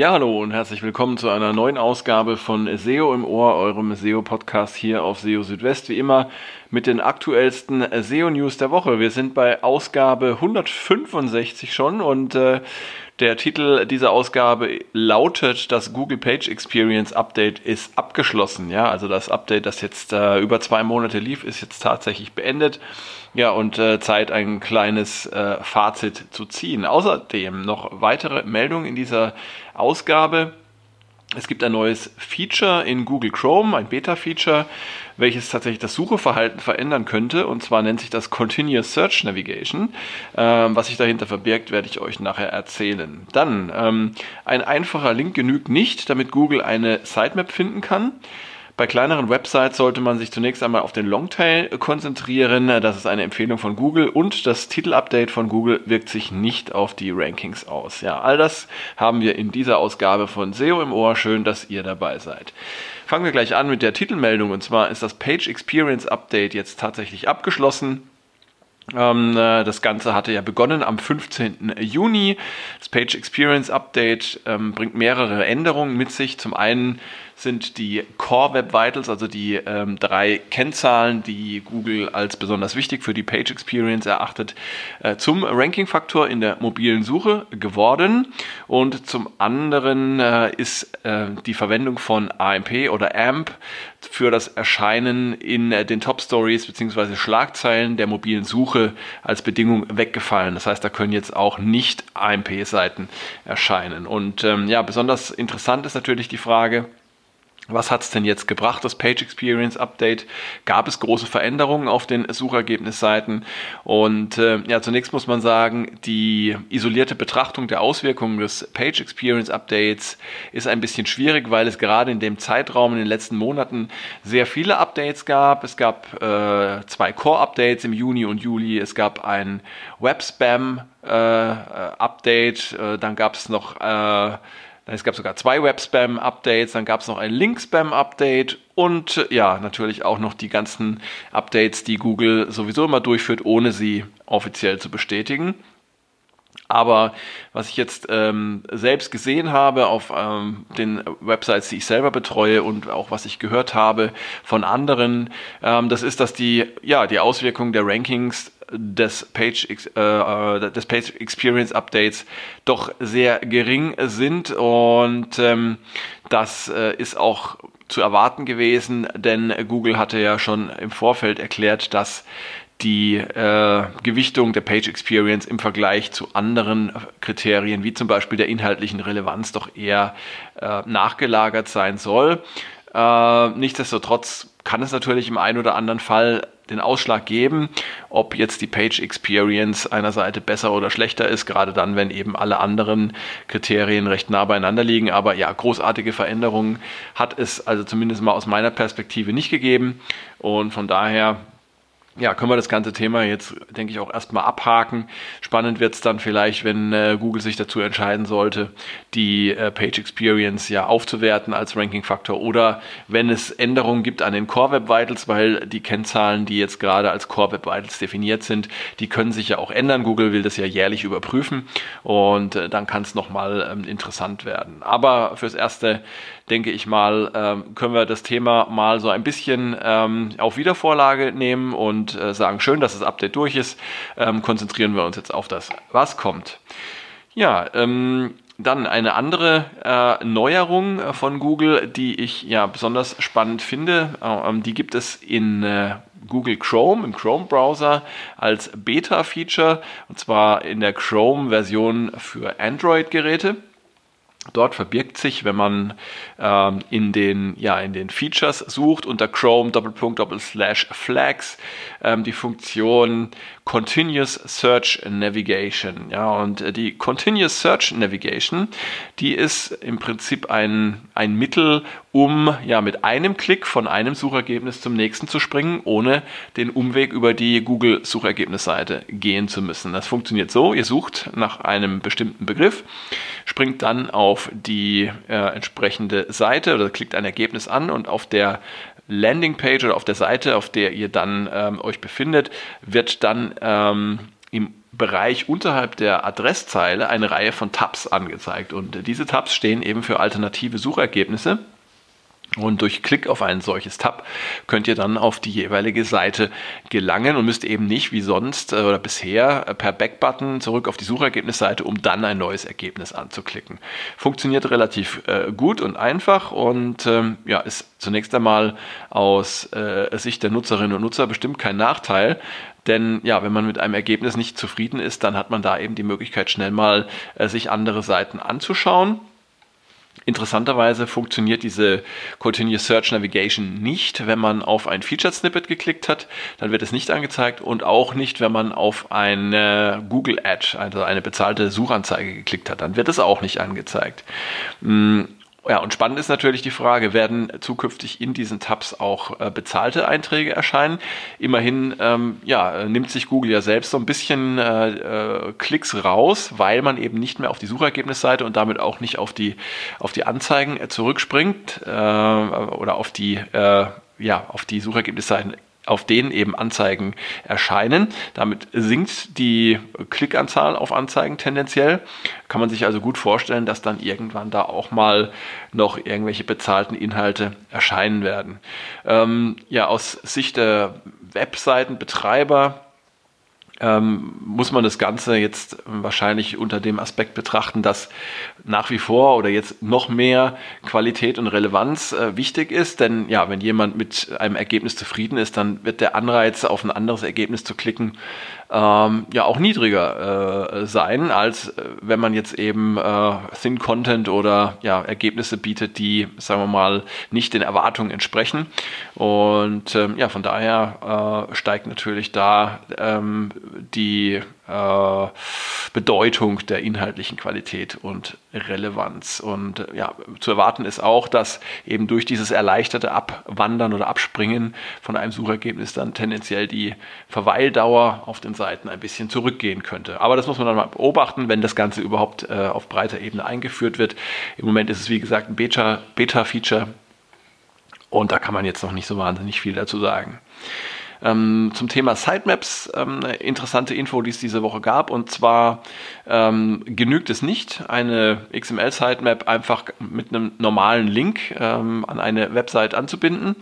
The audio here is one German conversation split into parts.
Ja, hallo und herzlich willkommen zu einer neuen Ausgabe von SEO im Ohr, eurem SEO-Podcast hier auf SEO Südwest. Wie immer mit den aktuellsten SEO-News der Woche. Wir sind bei Ausgabe 165 schon und äh, der Titel dieser Ausgabe lautet, das Google Page Experience Update ist abgeschlossen. Ja, also das Update, das jetzt äh, über zwei Monate lief, ist jetzt tatsächlich beendet. Ja, und äh, Zeit, ein kleines äh, Fazit zu ziehen. Außerdem noch weitere Meldungen in dieser Ausgabe. Es gibt ein neues Feature in Google Chrome, ein Beta-Feature, welches tatsächlich das Sucheverhalten verändern könnte. Und zwar nennt sich das Continuous Search Navigation. Ähm, was sich dahinter verbirgt, werde ich euch nachher erzählen. Dann, ähm, ein einfacher Link genügt nicht, damit Google eine Sitemap finden kann. Bei kleineren Websites sollte man sich zunächst einmal auf den Longtail konzentrieren. Das ist eine Empfehlung von Google und das Titelupdate von Google wirkt sich nicht auf die Rankings aus. Ja, all das haben wir in dieser Ausgabe von SEO im Ohr. Schön, dass ihr dabei seid. Fangen wir gleich an mit der Titelmeldung und zwar ist das Page Experience Update jetzt tatsächlich abgeschlossen. Ähm, äh, das Ganze hatte ja begonnen am 15. Juni. Das Page Experience Update ähm, bringt mehrere Änderungen mit sich. Zum einen sind die Core Web Vitals, also die ähm, drei Kennzahlen, die Google als besonders wichtig für die Page Experience erachtet, äh, zum Ranking-Faktor in der mobilen Suche geworden. Und zum anderen äh, ist äh, die Verwendung von AMP oder AMP für das Erscheinen in äh, den Top Stories bzw. Schlagzeilen der mobilen Suche als Bedingung weggefallen. Das heißt, da können jetzt auch nicht AMP-Seiten erscheinen. Und ähm, ja, besonders interessant ist natürlich die Frage, was hat es denn jetzt gebracht, das Page Experience Update? Gab es große Veränderungen auf den Suchergebnisseiten? Und äh, ja, zunächst muss man sagen, die isolierte Betrachtung der Auswirkungen des Page Experience Updates ist ein bisschen schwierig, weil es gerade in dem Zeitraum in den letzten Monaten sehr viele Updates gab. Es gab äh, zwei Core-Updates im Juni und Juli. Es gab ein Web-Spam äh, äh. Äh, dann gab es noch äh, es gab sogar zwei Web-Spam-Updates, dann gab es noch ein Link-Spam-Update und ja, natürlich auch noch die ganzen Updates, die Google sowieso immer durchführt, ohne sie offiziell zu bestätigen. Aber was ich jetzt ähm, selbst gesehen habe auf ähm, den Websites, die ich selber betreue und auch was ich gehört habe von anderen, ähm, das ist, dass die, ja, die Auswirkungen der Rankings des Page, äh, äh, des Page Experience Updates doch sehr gering sind und ähm, das äh, ist auch zu erwarten gewesen, denn Google hatte ja schon im Vorfeld erklärt, dass die äh, Gewichtung der Page Experience im Vergleich zu anderen Kriterien, wie zum Beispiel der inhaltlichen Relevanz, doch eher äh, nachgelagert sein soll. Äh, nichtsdestotrotz kann es natürlich im einen oder anderen Fall den Ausschlag geben, ob jetzt die Page Experience einer Seite besser oder schlechter ist, gerade dann, wenn eben alle anderen Kriterien recht nah beieinander liegen. Aber ja, großartige Veränderungen hat es also zumindest mal aus meiner Perspektive nicht gegeben. Und von daher ja, können wir das ganze Thema jetzt, denke ich, auch erstmal abhaken. Spannend wird es dann vielleicht, wenn äh, Google sich dazu entscheiden sollte, die äh, Page Experience ja aufzuwerten als Ranking-Faktor oder wenn es Änderungen gibt an den Core Web Vitals, weil die Kennzahlen, die jetzt gerade als Core Web Vitals definiert sind, die können sich ja auch ändern. Google will das ja jährlich überprüfen und äh, dann kann es nochmal ähm, interessant werden. Aber fürs Erste denke ich mal, ähm, können wir das Thema mal so ein bisschen ähm, auf Wiedervorlage nehmen und äh, sagen, schön, dass das Update durch ist. Ähm, konzentrieren wir uns jetzt auf das, was kommt. Ja, ähm, dann eine andere äh, Neuerung von Google, die ich ja besonders spannend finde. Äh, die gibt es in äh, Google Chrome, im Chrome-Browser als Beta-Feature und zwar in der Chrome-Version für Android-Geräte. Dort verbirgt sich, wenn man ähm, in, den, ja, in den Features sucht, unter Chrome Doppelpunkt Doppelslash Flags ähm, die Funktion Continuous Search Navigation. Ja, und äh, die Continuous Search Navigation, die ist im Prinzip ein, ein Mittel, um ja mit einem Klick von einem Suchergebnis zum nächsten zu springen, ohne den Umweg über die Google Suchergebnisseite gehen zu müssen. Das funktioniert so, ihr sucht nach einem bestimmten Begriff, springt dann auf die äh, entsprechende Seite oder klickt ein Ergebnis an und auf der Landingpage oder auf der Seite, auf der ihr dann ähm, euch befindet, wird dann ähm, im Bereich unterhalb der Adresszeile eine Reihe von Tabs angezeigt. Und diese Tabs stehen eben für alternative Suchergebnisse. Und durch Klick auf ein solches Tab könnt ihr dann auf die jeweilige Seite gelangen und müsst eben nicht wie sonst äh, oder bisher äh, per Backbutton zurück auf die Suchergebnisseite, um dann ein neues Ergebnis anzuklicken. Funktioniert relativ äh, gut und einfach und ähm, ja, ist zunächst einmal aus äh, Sicht der Nutzerinnen und Nutzer bestimmt kein Nachteil, denn ja, wenn man mit einem Ergebnis nicht zufrieden ist, dann hat man da eben die Möglichkeit, schnell mal äh, sich andere Seiten anzuschauen. Interessanterweise funktioniert diese Continuous Search Navigation nicht, wenn man auf ein Featured Snippet geklickt hat, dann wird es nicht angezeigt und auch nicht, wenn man auf eine Google Ad, also eine bezahlte Suchanzeige geklickt hat, dann wird es auch nicht angezeigt. Hm, ja, und spannend ist natürlich die Frage, werden zukünftig in diesen Tabs auch äh, bezahlte Einträge erscheinen? Immerhin ähm, ja, nimmt sich Google ja selbst so ein bisschen äh, äh, Klicks raus, weil man eben nicht mehr auf die Suchergebnisseite und damit auch nicht auf die, auf die Anzeigen äh, zurückspringt äh, oder auf die, äh, ja, auf die Suchergebnisseiten auf denen eben Anzeigen erscheinen. Damit sinkt die Klickanzahl auf Anzeigen tendenziell. Kann man sich also gut vorstellen, dass dann irgendwann da auch mal noch irgendwelche bezahlten Inhalte erscheinen werden. Ähm, ja, aus Sicht der Webseitenbetreiber ähm, muss man das Ganze jetzt wahrscheinlich unter dem Aspekt betrachten, dass nach wie vor oder jetzt noch mehr Qualität und Relevanz äh, wichtig ist. Denn ja, wenn jemand mit einem Ergebnis zufrieden ist, dann wird der Anreiz, auf ein anderes Ergebnis zu klicken, ähm, ja auch niedriger äh, sein, als äh, wenn man jetzt eben äh, Thin Content oder ja, Ergebnisse bietet, die, sagen wir mal, nicht den Erwartungen entsprechen. Und ähm, ja, von daher äh, steigt natürlich da ähm, die äh, Bedeutung der inhaltlichen Qualität und Relevanz. Und äh, ja, zu erwarten ist auch, dass eben durch dieses erleichterte Abwandern oder Abspringen von einem Suchergebnis dann tendenziell die Verweildauer auf den Seiten ein bisschen zurückgehen könnte. Aber das muss man dann mal beobachten, wenn das Ganze überhaupt äh, auf breiter Ebene eingeführt wird. Im Moment ist es wie gesagt ein Beta-Feature Beta und da kann man jetzt noch nicht so wahnsinnig viel dazu sagen. Ähm, zum Thema Sitemaps ähm, eine interessante Info, die es diese Woche gab. Und zwar ähm, genügt es nicht, eine XML-Sitemap einfach mit einem normalen Link ähm, an eine Website anzubinden.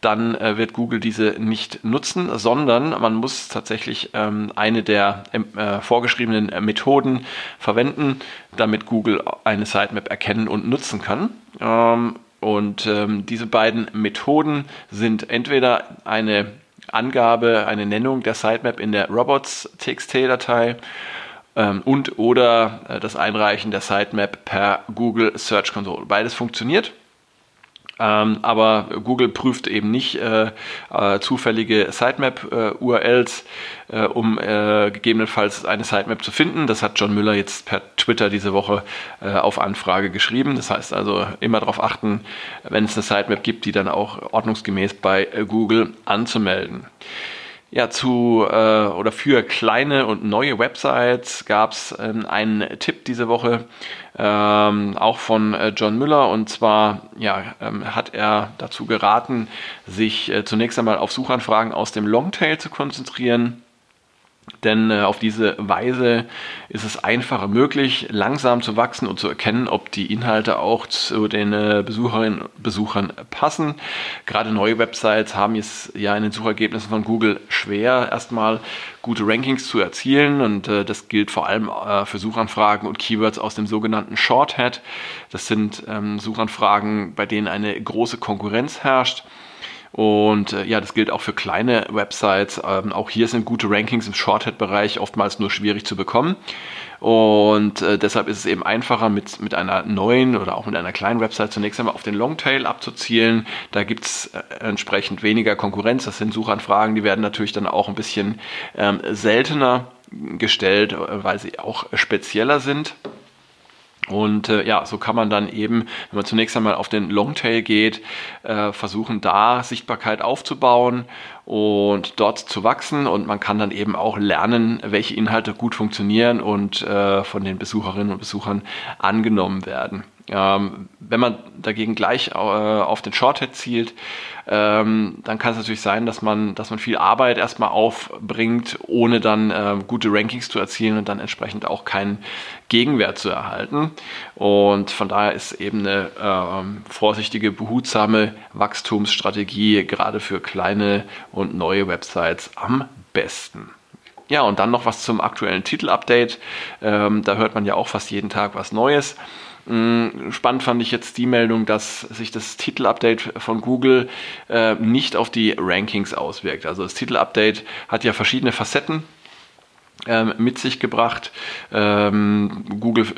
Dann äh, wird Google diese nicht nutzen, sondern man muss tatsächlich ähm, eine der äh, vorgeschriebenen Methoden verwenden, damit Google eine Sitemap erkennen und nutzen kann. Ähm, und ähm, diese beiden Methoden sind entweder eine Angabe, eine Nennung der Sitemap in der robots.txt-Datei ähm, und oder äh, das Einreichen der Sitemap per Google Search Console. Beides funktioniert. Ähm, aber Google prüft eben nicht äh, äh, zufällige Sitemap-URLs, äh, äh, um äh, gegebenenfalls eine Sitemap zu finden. Das hat John Müller jetzt per Twitter diese Woche äh, auf Anfrage geschrieben. Das heißt also immer darauf achten, wenn es eine Sitemap gibt, die dann auch ordnungsgemäß bei Google anzumelden. Ja, zu äh, oder für kleine und neue Websites gab es ähm, einen Tipp diese Woche, ähm, auch von äh, John Müller. Und zwar ja, ähm, hat er dazu geraten, sich äh, zunächst einmal auf Suchanfragen aus dem Longtail zu konzentrieren denn äh, auf diese Weise ist es einfacher möglich, langsam zu wachsen und zu erkennen, ob die Inhalte auch zu den äh, Besucherinnen und Besuchern passen. Gerade neue Websites haben es ja in den Suchergebnissen von Google schwer, erstmal gute Rankings zu erzielen. Und äh, das gilt vor allem äh, für Suchanfragen und Keywords aus dem sogenannten Shorthead. Das sind ähm, Suchanfragen, bei denen eine große Konkurrenz herrscht. Und äh, ja, das gilt auch für kleine Websites. Ähm, auch hier sind gute Rankings im Shorthead-Bereich oftmals nur schwierig zu bekommen. Und äh, deshalb ist es eben einfacher, mit, mit einer neuen oder auch mit einer kleinen Website zunächst einmal auf den Longtail abzuzielen. Da gibt es äh, entsprechend weniger Konkurrenz. Das sind Suchanfragen, die werden natürlich dann auch ein bisschen ähm, seltener gestellt, äh, weil sie auch spezieller sind. Und äh, ja, so kann man dann eben, wenn man zunächst einmal auf den Longtail geht, äh, versuchen da Sichtbarkeit aufzubauen und dort zu wachsen. Und man kann dann eben auch lernen, welche Inhalte gut funktionieren und äh, von den Besucherinnen und Besuchern angenommen werden. Ähm, wenn man dagegen gleich äh, auf den Shorthead zielt, ähm, dann kann es natürlich sein, dass man, dass man viel Arbeit erstmal aufbringt, ohne dann äh, gute Rankings zu erzielen und dann entsprechend auch keinen Gegenwert zu erhalten. Und von daher ist eben eine äh, vorsichtige, behutsame Wachstumsstrategie gerade für kleine und neue Websites am besten. Ja, und dann noch was zum aktuellen Titelupdate. Ähm, da hört man ja auch fast jeden Tag was Neues. Mm, spannend fand ich jetzt die Meldung, dass sich das Titelupdate von Google äh, nicht auf die Rankings auswirkt. Also das Titelupdate hat ja verschiedene Facetten ähm, mit sich gebracht. Ähm, Google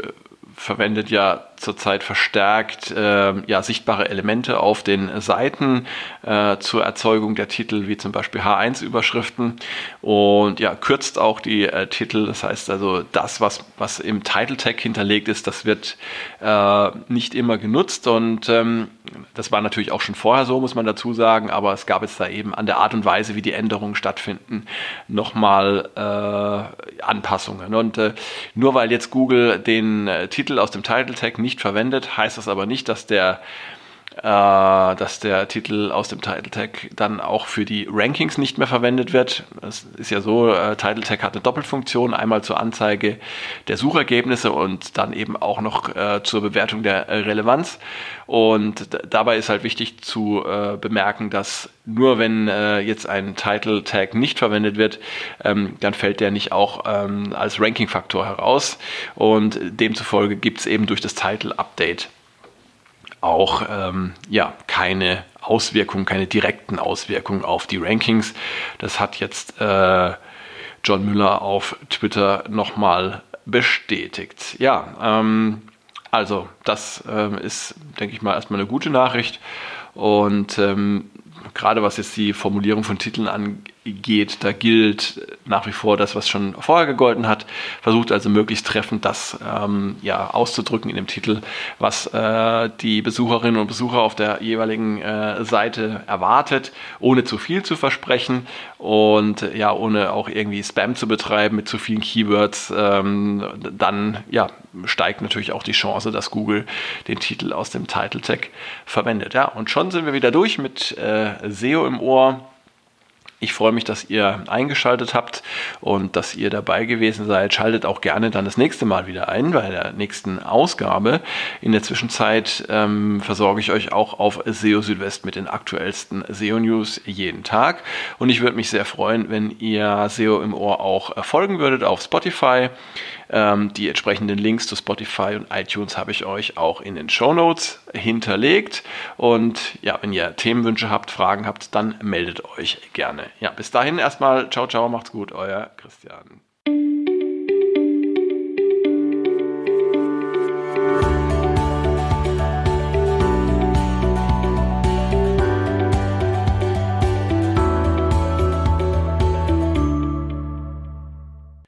verwendet ja zurzeit verstärkt äh, ja, sichtbare Elemente auf den Seiten äh, zur Erzeugung der Titel, wie zum Beispiel H1-Überschriften und ja, kürzt auch die äh, Titel. Das heißt also, das, was, was im Title Tag hinterlegt ist, das wird äh, nicht immer genutzt und ähm, das war natürlich auch schon vorher so, muss man dazu sagen, aber es gab jetzt da eben an der Art und Weise, wie die Änderungen stattfinden, nochmal äh, Anpassungen. Und äh, nur weil jetzt Google den Titel aus dem Title Tag nicht verwendet, heißt das aber nicht, dass der dass der Titel aus dem Title Tag dann auch für die Rankings nicht mehr verwendet wird. Es ist ja so, äh, Title Tag hat eine Doppelfunktion, einmal zur Anzeige der Suchergebnisse und dann eben auch noch äh, zur Bewertung der Relevanz. Und dabei ist halt wichtig zu äh, bemerken, dass nur wenn äh, jetzt ein Title Tag nicht verwendet wird, ähm, dann fällt der nicht auch ähm, als Ranking-Faktor heraus. Und demzufolge gibt es eben durch das Title Update auch ähm, ja, keine Auswirkungen, keine direkten Auswirkungen auf die Rankings. Das hat jetzt äh, John Müller auf Twitter nochmal bestätigt. Ja, ähm, also das äh, ist, denke ich mal, erstmal eine gute Nachricht. Und ähm, gerade was jetzt die Formulierung von Titeln angeht, da gilt nach wie vor das, was schon vorher gegolten hat. Versucht also möglichst treffend das ähm, ja, auszudrücken in dem Titel, was äh, die Besucherinnen und Besucher auf der jeweiligen äh, Seite erwartet, ohne zu viel zu versprechen und ja, ohne auch irgendwie Spam zu betreiben mit zu vielen Keywords. Ähm, dann ja, steigt natürlich auch die Chance, dass Google den Titel aus dem Title Tag verwendet. Ja, und schon sind wir wieder durch mit äh, SEO im Ohr. Ich freue mich, dass ihr eingeschaltet habt und dass ihr dabei gewesen seid. Schaltet auch gerne dann das nächste Mal wieder ein bei der nächsten Ausgabe. In der Zwischenzeit ähm, versorge ich euch auch auf SEO Südwest mit den aktuellsten SEO-News jeden Tag. Und ich würde mich sehr freuen, wenn ihr SEO im Ohr auch folgen würdet auf Spotify. Ähm, die entsprechenden Links zu Spotify und iTunes habe ich euch auch in den Show Notes hinterlegt. Und ja, wenn ihr Themenwünsche habt, Fragen habt, dann meldet euch gerne. Ja, bis dahin erstmal. Ciao, ciao, macht's gut, euer Christian.